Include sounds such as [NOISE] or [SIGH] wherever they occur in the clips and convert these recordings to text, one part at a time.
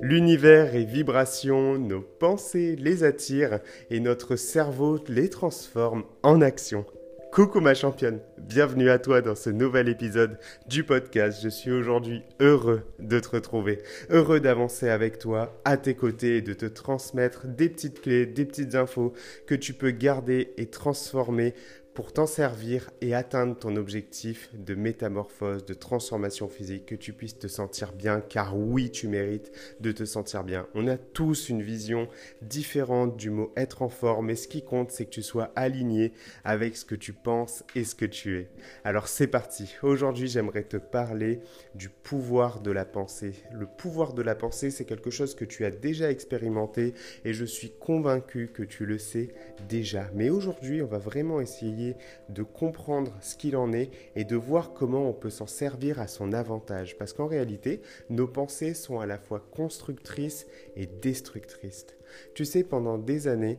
L'univers est vibration, nos pensées les attirent et notre cerveau les transforme en action. Coucou ma championne, bienvenue à toi dans ce nouvel épisode du podcast. Je suis aujourd'hui heureux de te retrouver, heureux d'avancer avec toi à tes côtés et de te transmettre des petites clés, des petites infos que tu peux garder et transformer pour t'en servir et atteindre ton objectif de métamorphose, de transformation physique, que tu puisses te sentir bien, car oui, tu mérites de te sentir bien. On a tous une vision différente du mot être en forme, et ce qui compte, c'est que tu sois aligné avec ce que tu penses et ce que tu es. Alors c'est parti. Aujourd'hui, j'aimerais te parler du pouvoir de la pensée. Le pouvoir de la pensée, c'est quelque chose que tu as déjà expérimenté, et je suis convaincu que tu le sais déjà. Mais aujourd'hui, on va vraiment essayer de comprendre ce qu'il en est et de voir comment on peut s'en servir à son avantage. Parce qu'en réalité, nos pensées sont à la fois constructrices et destructrices. Tu sais, pendant des années,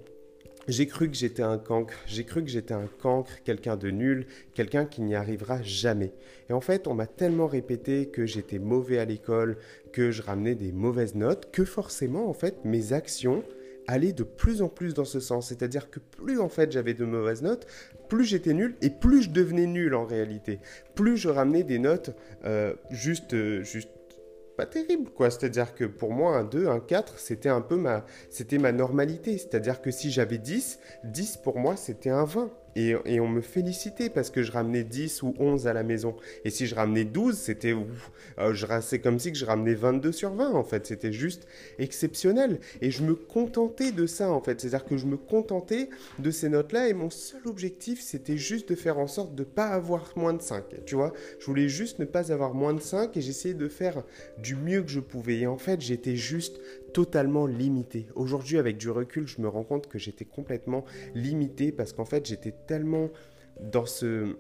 j'ai cru que j'étais un cancre, j'ai cru que j'étais un cancre, quelqu'un de nul, quelqu'un qui n'y arrivera jamais. Et en fait, on m'a tellement répété que j'étais mauvais à l'école, que je ramenais des mauvaises notes, que forcément, en fait, mes actions aller de plus en plus dans ce sens. C'est-à-dire que plus en fait j'avais de mauvaises notes, plus j'étais nul et plus je devenais nul en réalité. Plus je ramenais des notes euh, juste, euh, juste pas terrible quoi. C'est-à-dire que pour moi un 2, un 4, c'était un peu ma, c'était ma normalité. C'est-à-dire que si j'avais 10, 10 pour moi c'était un 20. Et, on me félicitait parce que je ramenais 10 ou 11 à la maison. Et si je ramenais 12, c'était euh, c'est comme si que je ramenais 22 sur 20 en fait. C'était juste exceptionnel. Et je me contentais de ça en fait. C'est-à-dire que je me contentais de ces notes-là et mon seul objectif c'était juste de faire en sorte de ne pas avoir moins de 5. Tu vois, je voulais juste ne pas avoir moins de 5 et j'essayais de faire du mieux que je pouvais. Et en fait, j'étais juste totalement limité. Aujourd'hui, avec du recul, je me rends compte que j'étais complètement limité parce qu'en fait, j'étais tellement dans ce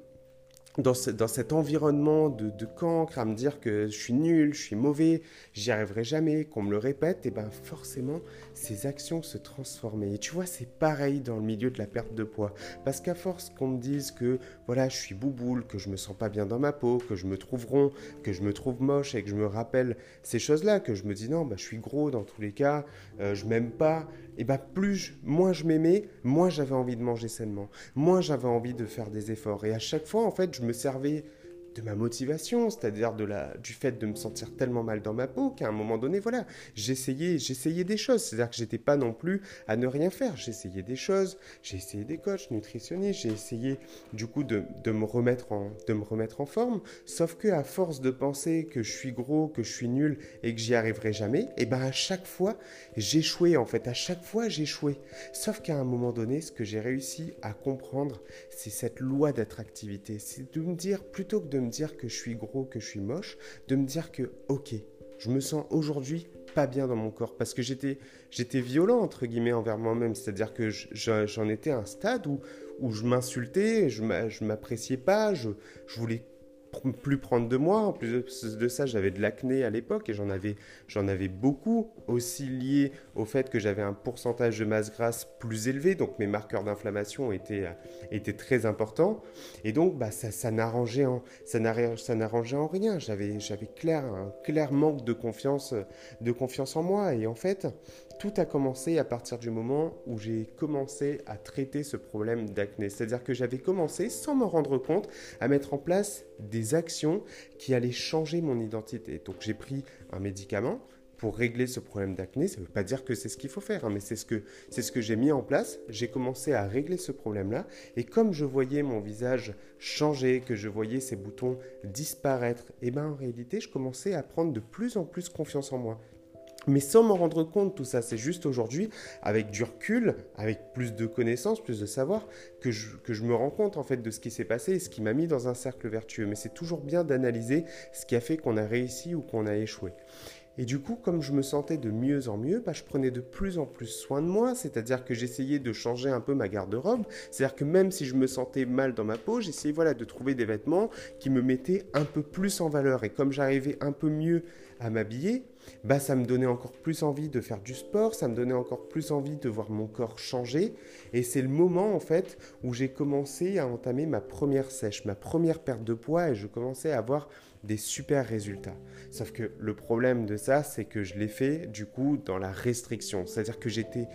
dans, cet environnement de, de, cancre, à me dire que je suis nul, je suis mauvais, j'y arriverai jamais, qu'on me le répète, et ben forcément, ces actions se transformaient. Et tu vois, c'est pareil dans le milieu de la perte de poids. Parce qu'à force qu'on me dise que voilà, je suis bouboule, que je me sens pas bien dans ma peau, que je me trouve rond, que je me trouve moche, et que je me rappelle ces choses-là, que je me dis non, bah, je suis gros dans tous les cas, euh, je m'aime pas, et bah plus moins je m'aimais, moins j'avais envie de manger sainement, moins j'avais envie de faire des efforts. Et à chaque fois, en fait, je me servais de ma motivation, c'est-à-dire de la, du fait de me sentir tellement mal dans ma peau qu'à un moment donné, voilà, j'essayais, j'essayais des choses. C'est-à-dire que j'étais pas non plus à ne rien faire. J'essayais des choses, j'ai essayé des coachs nutritionnistes, j'ai essayé du coup de, de, me remettre en, de me remettre en forme. Sauf que à force de penser que je suis gros, que je suis nul et que j'y arriverai jamais, et eh ben à chaque fois j'échouais en fait. À chaque fois j'échouais. Sauf qu'à un moment donné, ce que j'ai réussi à comprendre, c'est cette loi d'attractivité. C'est de me dire plutôt que de me dire que je suis gros, que je suis moche, de me dire que, ok, je me sens aujourd'hui pas bien dans mon corps parce que j'étais j'étais violent entre guillemets envers moi-même. C'est-à-dire que j'en étais à un stade où où je m'insultais je m'appréciais pas je, je voulais plus prendre de moi. En plus de ça, j'avais de l'acné à l'époque et j'en avais, avais beaucoup, aussi lié au fait que j'avais un pourcentage de masse grasse plus élevé, donc mes marqueurs d'inflammation étaient, étaient très importants. Et donc, bah, ça, ça n'arrangeait en, en rien. J'avais, j'avais clair, un clair manque de confiance, de confiance en moi. Et en fait, tout a commencé à partir du moment où j'ai commencé à traiter ce problème d'acné. C'est-à-dire que j'avais commencé, sans m'en rendre compte, à mettre en place des actions qui allaient changer mon identité. Donc j'ai pris un médicament pour régler ce problème d'acné. Ça ne veut pas dire que c'est ce qu'il faut faire, hein, mais c'est ce que, ce que j'ai mis en place. J'ai commencé à régler ce problème-là. Et comme je voyais mon visage changer, que je voyais ces boutons disparaître, et eh ben en réalité, je commençais à prendre de plus en plus confiance en moi. Mais sans m'en rendre compte, tout ça, c'est juste aujourd'hui, avec du recul, avec plus de connaissances, plus de savoir, que je, que je me rends compte en fait de ce qui s'est passé et ce qui m'a mis dans un cercle vertueux. Mais c'est toujours bien d'analyser ce qui a fait qu'on a réussi ou qu'on a échoué. Et du coup, comme je me sentais de mieux en mieux, bah, je prenais de plus en plus soin de moi, c'est-à-dire que j'essayais de changer un peu ma garde-robe, c'est-à-dire que même si je me sentais mal dans ma peau, j'essayais de trouver des vêtements qui me mettaient un peu plus en valeur. Et comme j'arrivais un peu mieux à m'habiller, bah ça me donnait encore plus envie de faire du sport, ça me donnait encore plus envie de voir mon corps changer. Et c'est le moment en fait où j'ai commencé à entamer ma première sèche, ma première perte de poids et je commençais à avoir des super résultats. Sauf que le problème de ça, c'est que je l'ai fait du coup dans la restriction. C'est-à-dire que j'étais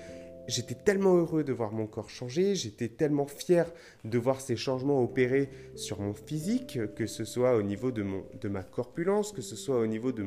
j'étais tellement heureux de voir mon corps changer, j'étais tellement fier de voir ces changements opérer sur mon physique, que ce soit au niveau de, ma corpulence, que ce soit au niveau de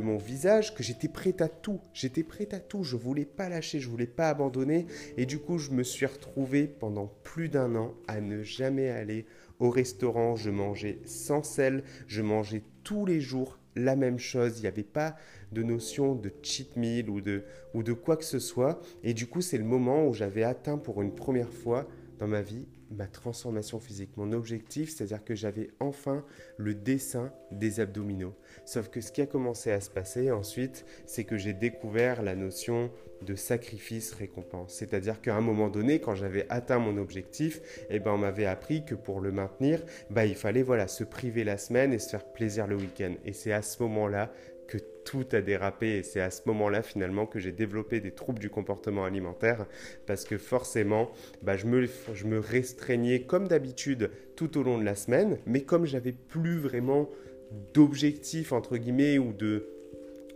mon, visage, que j'étais prêt à tout. J'étais prêt à tout, je voulais pas lâcher, je voulais pas abandonner. Et du coup, je me suis retrouvé pendant plus d'un an à ne jamais aller au restaurant. Je mangeais sans sel, je mangeais tous les jours la même chose. Il n'y avait pas de notion de cheat meal ou de, ou de quoi que ce soit. Et du coup, c'est le moment où j'avais atteint pour une première fois dans ma vie ma transformation physique, mon objectif, c'est-à-dire que j'avais enfin le dessin des abdominaux. Sauf que ce qui a commencé à se passer ensuite, c'est que j'ai découvert la notion de sacrifice-récompense. C'est-à-dire qu'à un moment donné, quand j'avais atteint mon objectif, eh ben, on m'avait appris que pour le maintenir, bah, il fallait voilà, se priver la semaine et se faire plaisir le week-end. Et c'est à ce moment-là que tout a dérapé. Et c'est à ce moment-là finalement que j'ai développé des troubles du comportement alimentaire parce que forcément bah, je, me, restreignais comme d'habitude tout au long de la semaine mais comme j'avais plus vraiment d'objectifs entre guillemets ou de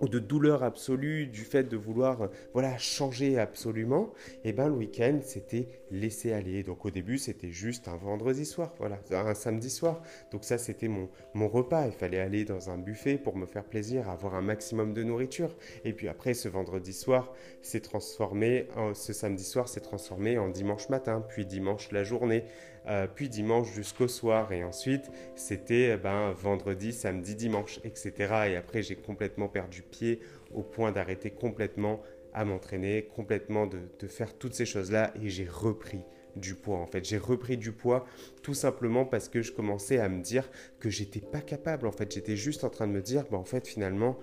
ou de douleur absolue du fait de vouloir voilà changer absolument, et eh ben le week-end c'était laisser aller. Donc au début c'était juste un vendredi soir, voilà, un samedi soir. Donc ça c'était mon, mon repas. Il fallait aller dans un buffet pour me faire plaisir, avoir un maximum de nourriture. Et puis après ce vendredi soir s'est transformé, ce samedi soir s'est transformé en dimanche matin, puis dimanche la journée. Euh, puis dimanche jusqu'au soir, et ensuite c'était ben, vendredi, samedi, dimanche, etc. Et après j'ai complètement perdu pied au point d'arrêter complètement à m'entraîner, complètement de, faire toutes ces choses-là, et j'ai repris du poids en fait. J'ai repris du poids tout simplement parce que je commençais à me dire que j'étais pas capable en fait. J'étais juste en train de me dire, bah, en fait finalement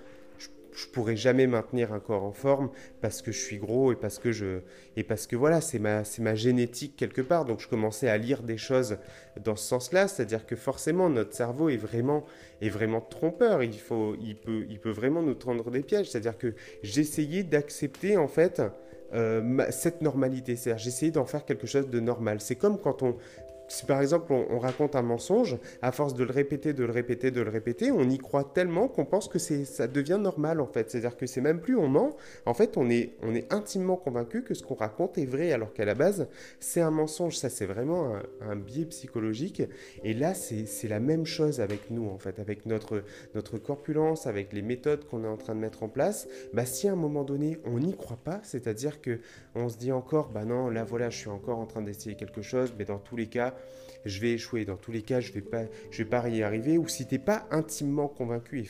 je pourrais jamais maintenir un corps en forme parce que je suis gros et parce que je et parce que voilà c'est ma génétique quelque part donc je commençais à lire des choses dans ce sens-là c'est-à-dire que forcément notre cerveau est vraiment est vraiment trompeur il faut il peut il peut vraiment nous tendre des pièges c'est-à-dire que j'essayais d'accepter en fait euh, cette normalité. C'est-à-dire, j'essayais d'en faire quelque chose de normal. C'est comme quand on, si par exemple on, raconte un mensonge, à force de le répéter, de le répéter, de le répéter, on y croit tellement qu'on pense que ça devient normal en fait. C'est-à-dire que c'est même plus on ment, en fait on est, intimement convaincu que ce qu'on raconte est vrai alors qu'à la base c'est un mensonge. Ça c'est vraiment un, biais psychologique. Et là c'est, la même chose avec nous en fait, avec notre, notre corpulence, avec les méthodes qu'on est en train de mettre en place. Bah, si à un moment donné on n'y croit pas, c'est-à-dire que on se dit encore, bah non là voilà je suis encore en train d'essayer quelque chose, mais dans tous les cas je vais échouer. Dans tous les cas, je vais, pas, je vais pas y arriver. Ou si tu n'es pas intimement convaincu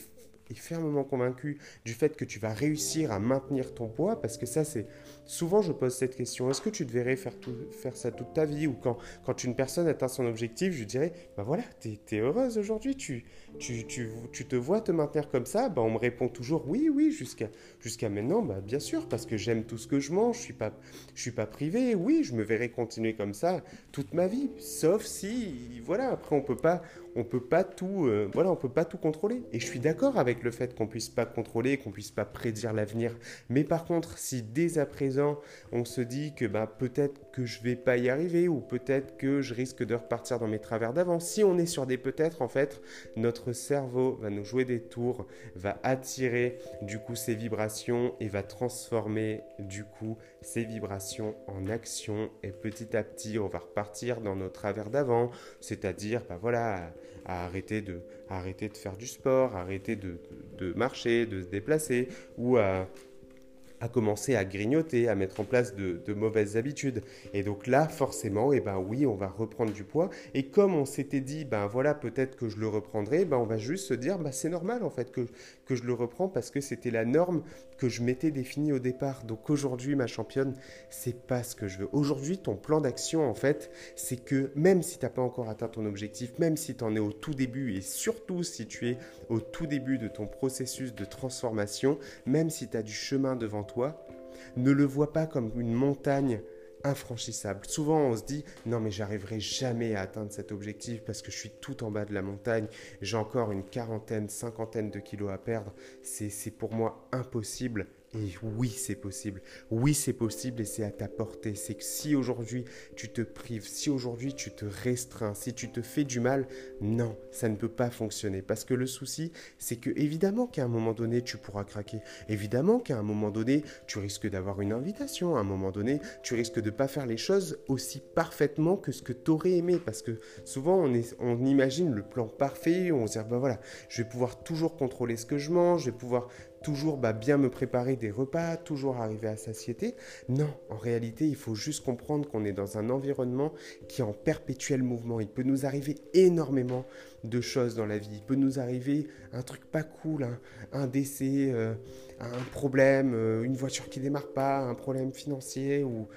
et fermement convaincu du fait que tu vas réussir à maintenir ton poids, parce que ça, c'est souvent je pose cette question est-ce que tu devrais faire, tout, faire ça toute ta vie? Ou quand, une personne atteint son objectif, je dirais bah voilà, tu es, heureuse aujourd'hui, tu, tu, tu, tu, te vois te maintenir comme ça? Bah, On me répond toujours oui, oui, jusqu'à maintenant, bah, bien sûr, parce que j'aime tout ce que je mange, je suis pas, suis pas privé, oui, je me verrai continuer comme ça toute ma vie, sauf si, voilà, après on peut pas, on peut pas tout, euh, voilà, on peut pas tout contrôler. Et je suis d'accord avec le fait qu'on puisse pas contrôler, qu'on puisse pas prédire l'avenir. Mais par contre, si dès à présent on se dit que bah, peut-être que je vais pas y arriver ou peut-être que je risque de repartir dans mes travers d'avant, si on est sur des peut-être, en fait, notre cerveau va nous jouer des tours, va attirer du coup ces vibrations et va transformer du coup ces vibrations en action. Et petit à petit on va repartir dans nos travers d'avant, c'est-à-dire bah voilà à arrêter de, arrêter de faire du sport, arrêter de, de, marcher, de se déplacer, ou à, à commencer à grignoter, à mettre en place de, mauvaises habitudes. Et donc là, forcément, et eh ben oui, on va reprendre du poids. Et comme on s'était dit, ben voilà, peut-être que je le reprendrai, ben on va juste se dire, ben c'est normal en fait que, que je le reprends parce que c'était la norme que je m'étais définie au départ. Donc aujourd'hui, ma championne, c'est pas ce que je veux. Aujourd'hui, ton plan d'action, en fait, c'est que même si tu n'as pas encore atteint ton objectif, même si tu en es au tout début et surtout si tu es au tout début de ton processus de transformation, même si tu as du chemin devant ne le vois pas comme une montagne infranchissable. Souvent, on se dit non, mais j'arriverai jamais à atteindre cet objectif parce que je suis tout en bas de la montagne. J'ai encore une quarantaine, cinquantaine de kilos à perdre. C'est pour moi impossible. Et oui, c'est possible. Oui, c'est possible et c'est à ta portée. C'est que si aujourd'hui tu te prives, si aujourd'hui tu te restreins, si tu te fais du mal, non, ça ne peut pas fonctionner. Parce que le souci, c'est que évidemment qu'à un moment donné, tu pourras craquer. Évidemment qu'à un moment donné, tu risques d'avoir une invitation. À un moment donné, tu risques de ne pas faire les choses aussi parfaitement que ce que tu aurais aimé. Parce que souvent, on, imagine le plan parfait, on se dit, ben voilà, je vais pouvoir toujours contrôler ce que je mange, je vais pouvoir toujours bah, bien me préparer des repas, toujours arriver à satiété. Non, en réalité, il faut juste comprendre qu'on est dans un environnement qui est en perpétuel mouvement. Il peut nous arriver énormément de choses dans la vie. Il peut nous arriver un truc pas cool, un décès, euh, un problème, euh, une voiture qui démarre pas, un problème financier ou,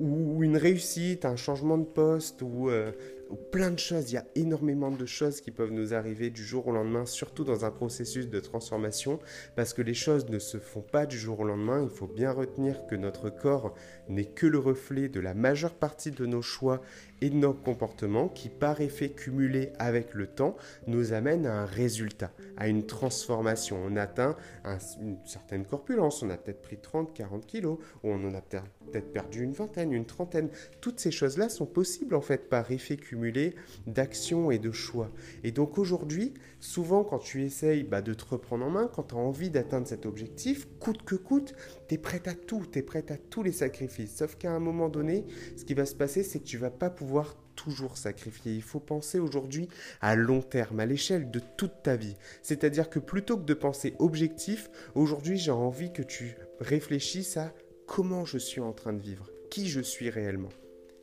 une réussite, un changement de poste ou euh, plein de choses. Il y a énormément de choses qui peuvent nous arriver du jour au lendemain, surtout dans un processus de transformation, parce que les choses ne se font pas du jour au lendemain. Il faut bien retenir que notre corps n'est que le reflet de la majeure partie de nos choix et de nos comportements qui, par effet cumulé avec le temps, nous amènent à un résultat, à une transformation. On atteint une certaine corpulence, on a peut-être pris 30, 40 kilos, ou on en a peut-être perdu une vingtaine, une trentaine. Toutes ces choses-là sont possibles en fait par effet cumulé d'actions et de choix. Et donc aujourd'hui, souvent quand tu essayes bah, de te reprendre en main, quand tu as envie d'atteindre cet objectif, coûte que coûte, tu es prête à tout, tu es prête à tous les sacrifices. Sauf qu'à un moment donné, ce qui va se passer, c'est que tu vas pas pouvoir toujours sacrifier. Il faut penser aujourd'hui à long terme, à l'échelle de toute ta vie. C'est-à-dire que plutôt que de penser objectif, aujourd'hui j'ai envie que tu réfléchisses à comment je suis en train de vivre, qui je suis réellement.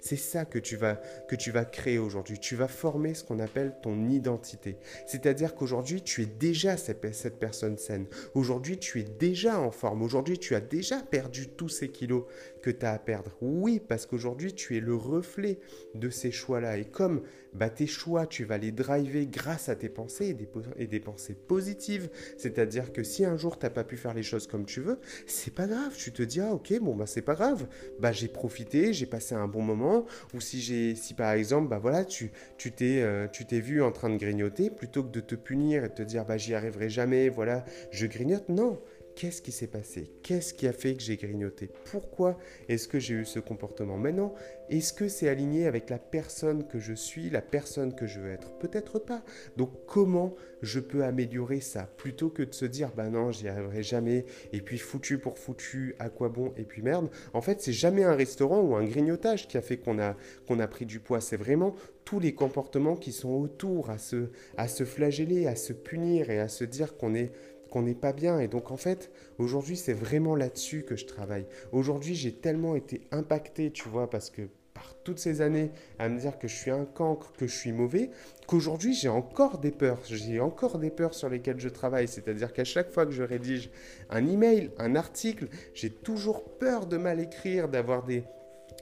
C'est ça que tu vas que tu vas créer aujourd'hui. Tu vas former ce qu'on appelle ton identité. C'est-à-dire qu'aujourd'hui, tu es déjà cette, cette personne saine. Aujourd'hui, tu es déjà en forme. Aujourd'hui, tu as déjà perdu tous ces kilos que tu as à perdre. Oui, parce qu'aujourd'hui, tu es le reflet de ces choix-là. Et comme bah, tes choix, tu vas les driver grâce à tes pensées et des, pensées positives. C'est-à-dire que si un jour, tu n'as pas pu faire les choses comme tu veux, c'est pas grave. Tu te dis, ah ok, bon, bah c'est pas grave. Bah j'ai profité, j'ai passé un bon moment ou si j'ai, si par exemple, bah voilà, tu, tu t'es, euh, tu t'es vu en train de grignoter, plutôt que de te punir et de te dire, bah j'y arriverai jamais, voilà, je grignote, non, Qu'est-ce qui s'est passé? Qu'est-ce qui a fait que j'ai grignoté? Pourquoi est-ce que j'ai eu ce comportement? Maintenant, est-ce que c'est aligné avec la personne que je suis, la personne que je veux être? Peut-être pas. Donc comment je peux améliorer ça? Plutôt que de se dire, bah non, j'y arriverai jamais, et puis foutu pour foutu, à quoi bon, et puis merde. En fait, c'est jamais un restaurant ou un grignotage qui a fait qu'on a, qu'on a pris du poids. C'est vraiment tous les comportements qui sont autour, à se, à se flageller, à se punir et à se dire qu'on est qu'on n'est pas bien. Et donc en fait, aujourd'hui, c'est vraiment là-dessus que je travaille. Aujourd'hui, j'ai tellement été impacté, tu vois, parce que par toutes ces années à me dire que je suis un cancre, que je suis mauvais, qu'aujourd'hui j'ai encore des peurs, j'ai encore des peurs sur lesquelles je travaille. C'est-à-dire qu'à chaque fois que je rédige un email, un article, j'ai toujours peur de mal écrire, d'avoir des,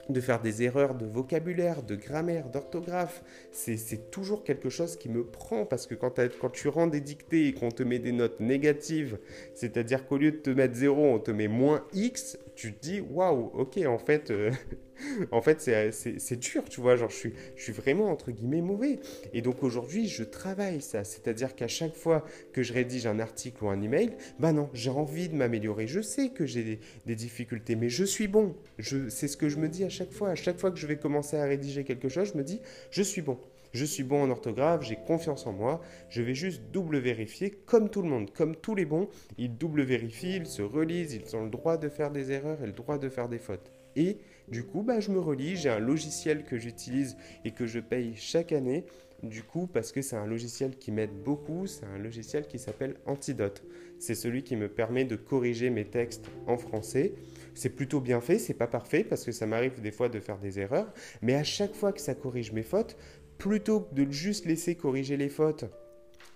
de faire des erreurs de vocabulaire, de grammaire, d'orthographe. C'est toujours quelque chose qui me prend parce que quand, tu rends des dictées et qu'on te met des notes négatives, c'est-à-dire qu'au lieu de te mettre 0, on te met moins X, tu te dis waouh, ok, en fait, euh, en fait, c'est dur, tu vois. Genre, je suis, vraiment entre guillemets mauvais. Et donc aujourd'hui, je travaille ça. C'est-à-dire qu'à chaque fois que je rédige un article ou un email, bah non, j'ai envie de m'améliorer. Je sais que j'ai des, difficultés, mais je suis bon. C'est ce que je me dis à chaque fois. À chaque fois que je vais commencer à rédiger quelque chose, je me dis, je suis bon. Je suis bon en orthographe, j'ai confiance en moi, je vais juste double vérifier comme tout le monde, comme tous les bons, ils double vérifient, ils se relisent, ils ont le droit de faire des erreurs et le droit de faire des fautes. Et du coup, bah, je me relis, j'ai un logiciel que j'utilise et que je paye chaque année. Du coup, parce que c'est un logiciel qui m'aide beaucoup, c'est un logiciel qui s'appelle Antidote. C'est celui qui me permet de corriger mes textes en français. C'est plutôt bien fait, c'est pas parfait parce que ça m'arrive des fois de faire des erreurs, mais à chaque fois que ça corrige mes fautes, plutôt que de juste laisser corriger les fautes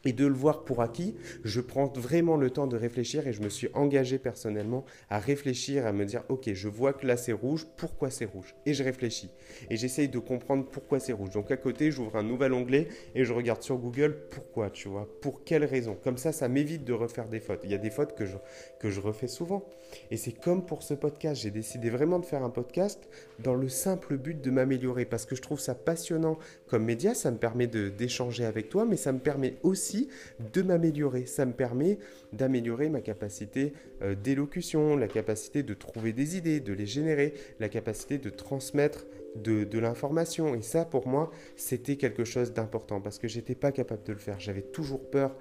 et de le voir pour acquis, je prends vraiment le temps de réfléchir et je me suis engagé personnellement à réfléchir, à me dire, ok, je vois que là c'est rouge, pourquoi c'est rouge? Et je réfléchis. Et j'essaye de comprendre pourquoi c'est rouge. Donc à côté, j'ouvre un nouvel onglet et je regarde sur Google pourquoi, tu vois, pour quelle raison? Comme ça, ça m'évite de refaire des fautes. Il y a des fautes que je, que je refais souvent. Et c'est comme pour ce podcast, j'ai décidé vraiment de faire un podcast dans le simple but de m'améliorer parce que je trouve ça passionnant comme média, ça me permet d'échanger avec toi, mais ça me permet aussi de m'améliorer. Ça me permet d'améliorer ma capacité euh, d'élocution, la capacité de trouver des idées, de les générer, la capacité de transmettre de, l'information. Et ça, pour moi, c'était quelque chose d'important parce que j'étais pas capable de le faire. J'avais toujours peur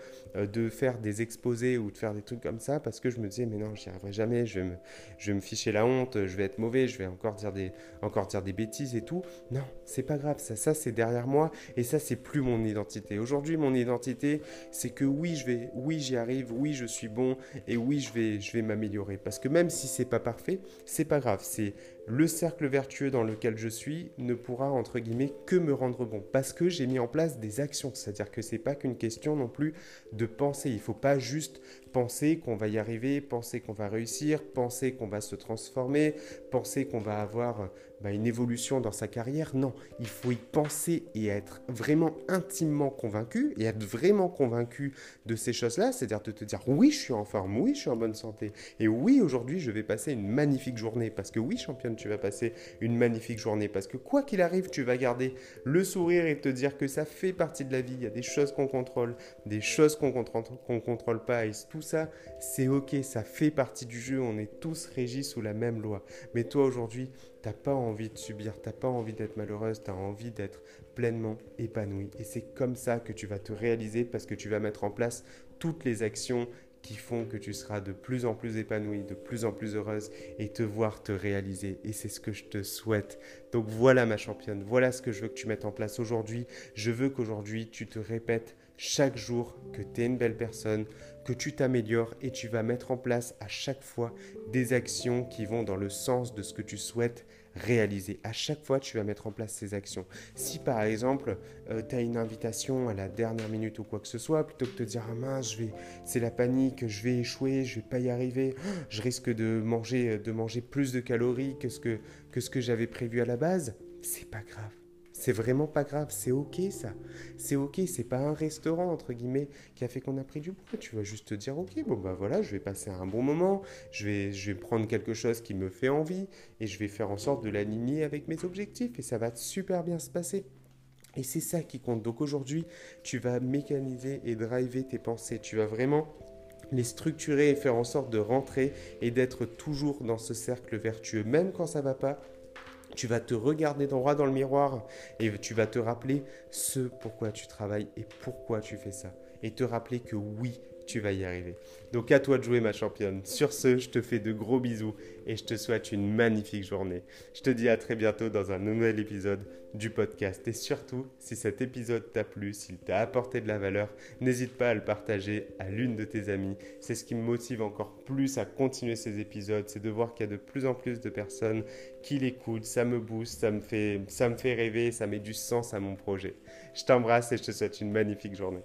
de faire des exposés ou de faire des trucs comme ça parce que je me disais, mais non, j'y arriverai jamais, je vais, me, je vais me ficher la honte, je vais être mauvais, je vais encore dire des, encore dire des bêtises et tout. Non, c'est pas grave, ça, ça c'est derrière moi et ça, c'est plus mon identité. Aujourd'hui, mon identité, c'est que oui, je vais, oui, j'y arrive, oui, je suis bon et oui, je vais, je vais m'améliorer parce que même si c'est pas parfait, c'est pas grave, c'est le cercle vertueux dans lequel je suis ne pourra entre guillemets que me rendre bon parce que j'ai mis en place des actions. C'est-à-dire que c'est pas qu'une question non plus de penser. Il faut pas juste penser qu'on va y arriver, penser qu'on va réussir, penser qu'on va se transformer, penser qu'on va avoir bah, une évolution dans sa carrière. Non, il faut y penser et être vraiment intimement convaincu et être vraiment convaincu de ces choses-là, c'est-à-dire de te dire oui, je suis en forme, oui, je suis en bonne santé et oui, aujourd'hui, je vais passer une magnifique journée parce que oui, championne, tu vas passer une magnifique journée parce que quoi qu'il arrive, tu vas garder le sourire et te dire que ça fait partie de la vie. Il y a des choses qu'on contrôle, des choses qu'on ne contrôle pas et tout ça, c'est ok, ça fait partie du jeu. On est tous régis sous la même loi. Mais toi aujourd'hui, T'as pas envie de subir, t'as pas envie d'être malheureuse, tu as envie d'être pleinement épanouie. Et c'est comme ça que tu vas te réaliser parce que tu vas mettre en place toutes les actions qui font que tu seras de plus en plus épanouie, de plus en plus heureuse et te voir te réaliser. Et c'est ce que je te souhaite. Donc voilà ma championne, voilà ce que je veux que tu mettes en place aujourd'hui. Je veux qu'aujourd'hui tu te répètes chaque jour que tu es une belle personne, que tu t'améliores et tu vas mettre en place à chaque fois des actions qui vont dans le sens de ce que tu souhaites réaliser. À chaque fois, tu vas mettre en place ces actions. Si par exemple, euh, tu as une invitation à la dernière minute ou quoi que ce soit, plutôt que de te dire ah mince, je vais, c'est la panique, je vais échouer, je vais pas y arriver, [GASPS] je risque de manger, de manger plus de calories que ce que, que, ce que j'avais prévu à la base, c'est pas grave c'est vraiment pas grave, c'est ok ça. C'est ok, c'est pas un restaurant entre guillemets qui a fait qu'on a pris du poids. Tu vas juste te dire ok, bon bah voilà, je vais passer un bon moment, je vais, je vais prendre quelque chose qui me fait envie et je vais faire en sorte de l'aligner avec mes objectifs et ça va super bien se passer. Et c'est ça qui compte. Donc aujourd'hui, tu vas mécaniser et driver tes pensées. Tu vas vraiment les structurer et faire en sorte de rentrer et d'être toujours dans ce cercle vertueux. Même quand ça va pas, tu vas te regarder droit dans le miroir et tu vas te rappeler ce pourquoi tu travailles et pourquoi tu fais ça. Et te rappeler que oui, tu vas y arriver. Donc à toi de jouer ma championne. Sur ce, je te fais de gros bisous et je te souhaite une magnifique journée. Je te dis à très bientôt dans un nouvel épisode du podcast. Et surtout, si cet épisode t'a plu, s'il t'a apporté de la valeur, n'hésite pas à le partager à l'une de tes amies. C'est ce qui me motive encore plus à continuer ces épisodes, c'est de voir qu'il y a de plus en plus de personnes qui l'écoutent. Ça me booste, ça me fait, ça me fait rêver, ça met du sens à mon projet. Je t'embrasse et je te souhaite une magnifique journée.